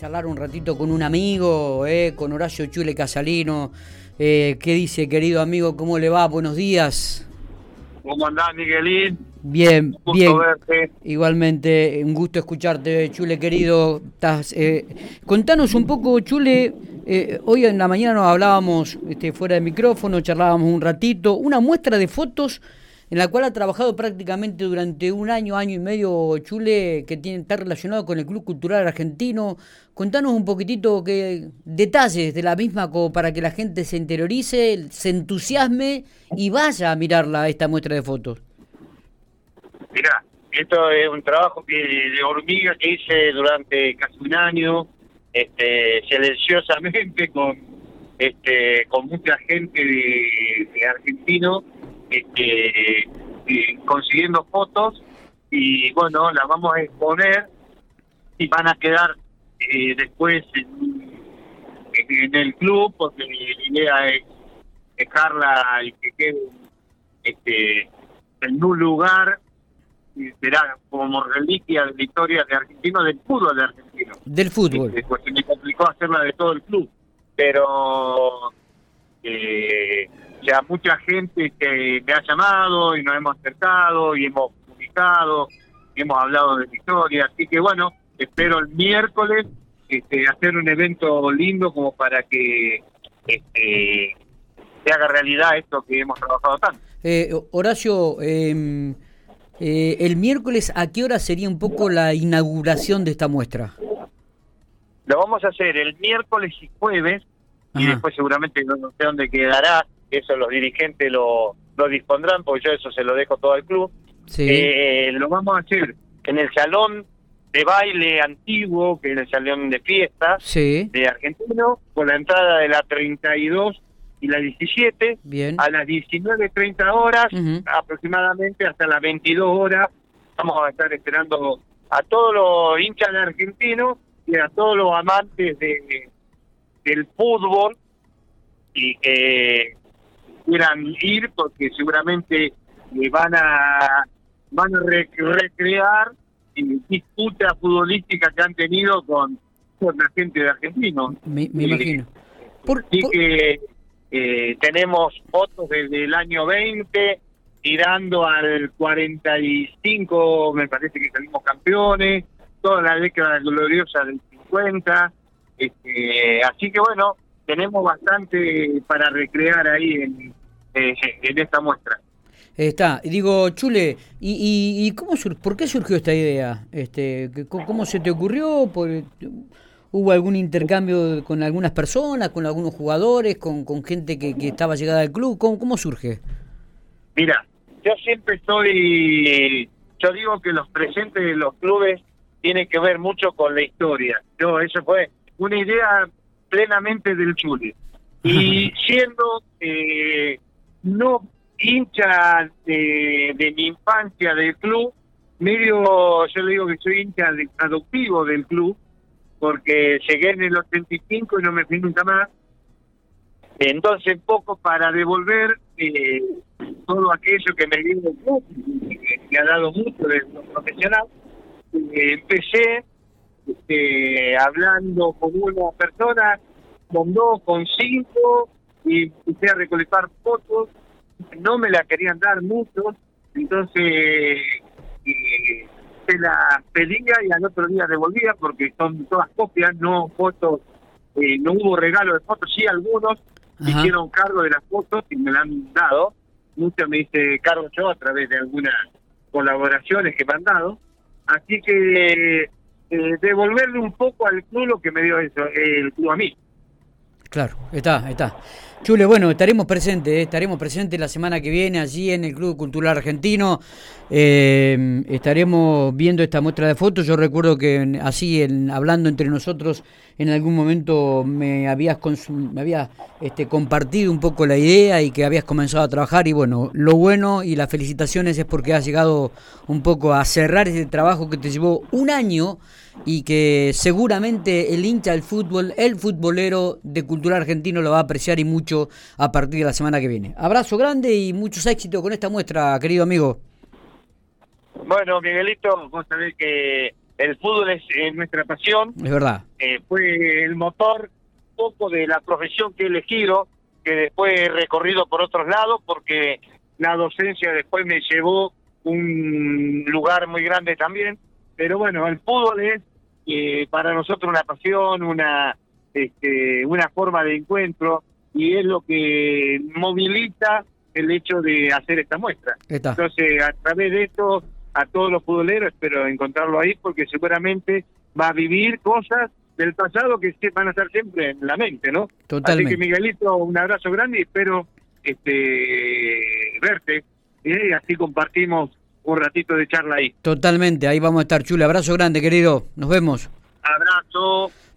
charlar un ratito con un amigo, eh, con Horacio Chule Casalino. Eh, ¿Qué dice, querido amigo? ¿Cómo le va? Buenos días. ¿Cómo andás, Miguelín? Bien, Un gusto bien. verte. Igualmente, un gusto escucharte, Chule, querido. Estás, eh, contanos un poco, Chule. eh, hoy en la mañana nos hablábamos este, fuera de micrófono, charlábamos un ratito. Una muestra de fotos en la cual ha trabajado prácticamente durante un año, año y medio, Chule, que tiene, está relacionado con el Club Cultural Argentino. Contanos un poquitito que, detalles de la misma como para que la gente se interiorice, se entusiasme y vaya a mirarla, esta muestra de fotos. Mirá, esto es un trabajo que, de hormiga que hice durante casi un año, este, silenciosamente con este, con mucha gente de, de argentino, este, y consiguiendo fotos y bueno, las vamos a exponer y van a quedar eh, después en, en el club porque la idea es dejarla y que quede este, en un lugar y será como reliquia de la historia de argentino del fútbol de argentino Del fútbol. Este, pues se me complicó hacerla de todo el club pero eh, ya mucha gente que me ha llamado y nos hemos acercado y hemos publicado y hemos hablado de la historia. Así que bueno espero el miércoles este, hacer un evento lindo como para que este, se haga realidad esto que hemos trabajado tanto. Eh, Horacio, eh, eh, el miércoles, ¿a qué hora sería un poco la inauguración de esta muestra? Lo vamos a hacer el miércoles y jueves, y después seguramente no sé dónde quedará, eso los dirigentes lo, lo dispondrán, porque yo eso se lo dejo todo al club. Sí. Eh, lo vamos a hacer en el salón de baile antiguo, que es el salón de fiestas sí, de Argentino, con la entrada de la 32 y la 17, bien. a las 19.30 horas, aproximadamente hasta las 22 horas, vamos a estar esperando a todos los hinchas de argentinos y a todos los amantes de del fútbol y que quieran ir porque seguramente le van a van a rec- recrear y disputas futbolísticas que han tenido con, con la gente de argentino. Me, me Eh, imagino. Por- Así por- que eh, tenemos fotos desde el año 20, tirando al 45, me parece que salimos campeones, toda la década gloriosa del 50. Este, así que bueno, tenemos bastante para recrear ahí en, eh, en esta muestra. Está, digo, Chule, ¿y, y, y cómo sur- por qué surgió esta idea? Este, ¿Cómo cómo se te ocurrió? Por- ¿Hubo algún intercambio con algunas personas, con algunos jugadores, con, con gente que, que estaba llegada al club? ¿Cómo, cómo surge? Mira, yo siempre estoy, yo digo que los presentes de los clubes tienen que ver mucho con la historia. Yo eso fue una idea plenamente del Chule. Y siendo eh, no hincha de, mi infancia del club, medio, yo le digo que soy hincha adoptivo del club, porque llegué en el 85 y no me fui nunca más. Entonces, poco para devolver eh, todo aquello que me dio el club, que ha dado mucho de lo profesional, eh, empecé este, hablando con una persona, con dos, con cinco, y empecé a recolectar fotos, no me la querían dar muchos, entonces eh, se la pedía y al otro día devolvía porque son todas copias, no fotos, eh, no hubo regalo de fotos, sí algunos Ajá. hicieron cargo de las fotos y me la han dado, muchas me hice cargo yo a través de algunas colaboraciones que me han dado, así que eh, devolverle un poco al club lo que me dio eso, el club a mí. Claro, está, está. Chule, bueno, estaremos presentes, eh, estaremos presentes la semana que viene allí en el Club Cultural Argentino. Eh, estaremos viendo esta muestra de fotos. Yo recuerdo que así, hablando entre nosotros, en algún momento me habías, me habías este, compartido un poco la idea y que habías comenzado a trabajar. Y bueno, lo bueno y las felicitaciones es porque has llegado un poco a cerrar ese trabajo que te llevó un año y que seguramente el hincha del fútbol, el futbolero de cultura argentino lo va a apreciar y mucho a partir de la semana que viene. Abrazo grande y muchos éxitos con esta muestra, querido amigo. Bueno, Miguelito, vos sabés que el fútbol es, nuestra pasión. Es verdad. Eh, fue el motor poco de la profesión que he elegido, que después he recorrido por otros lados, porque la docencia después me llevó un lugar muy grande también. Pero bueno, el fútbol es eh, para nosotros una pasión, una, este, una forma de encuentro y es lo que moviliza el hecho de hacer esta muestra. Entonces, a través de esto, a todos los futboleros espero encontrarlo ahí porque seguramente va a vivir cosas del pasado que van a estar siempre en la mente, ¿no? Totalmente. Así que Miguelito, un abrazo grande y espero este verte y así compartimos un ratito de charla ahí. Totalmente, ahí vamos a estar, Chule. Abrazo grande, querido. Nos vemos. Abrazo.